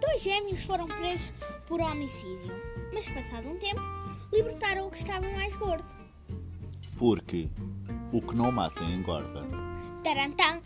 Dois gêmeos foram presos por homicídio, mas passado um tempo libertaram o que estava mais gordo. Porque o que não mata é engorda. Tarantã!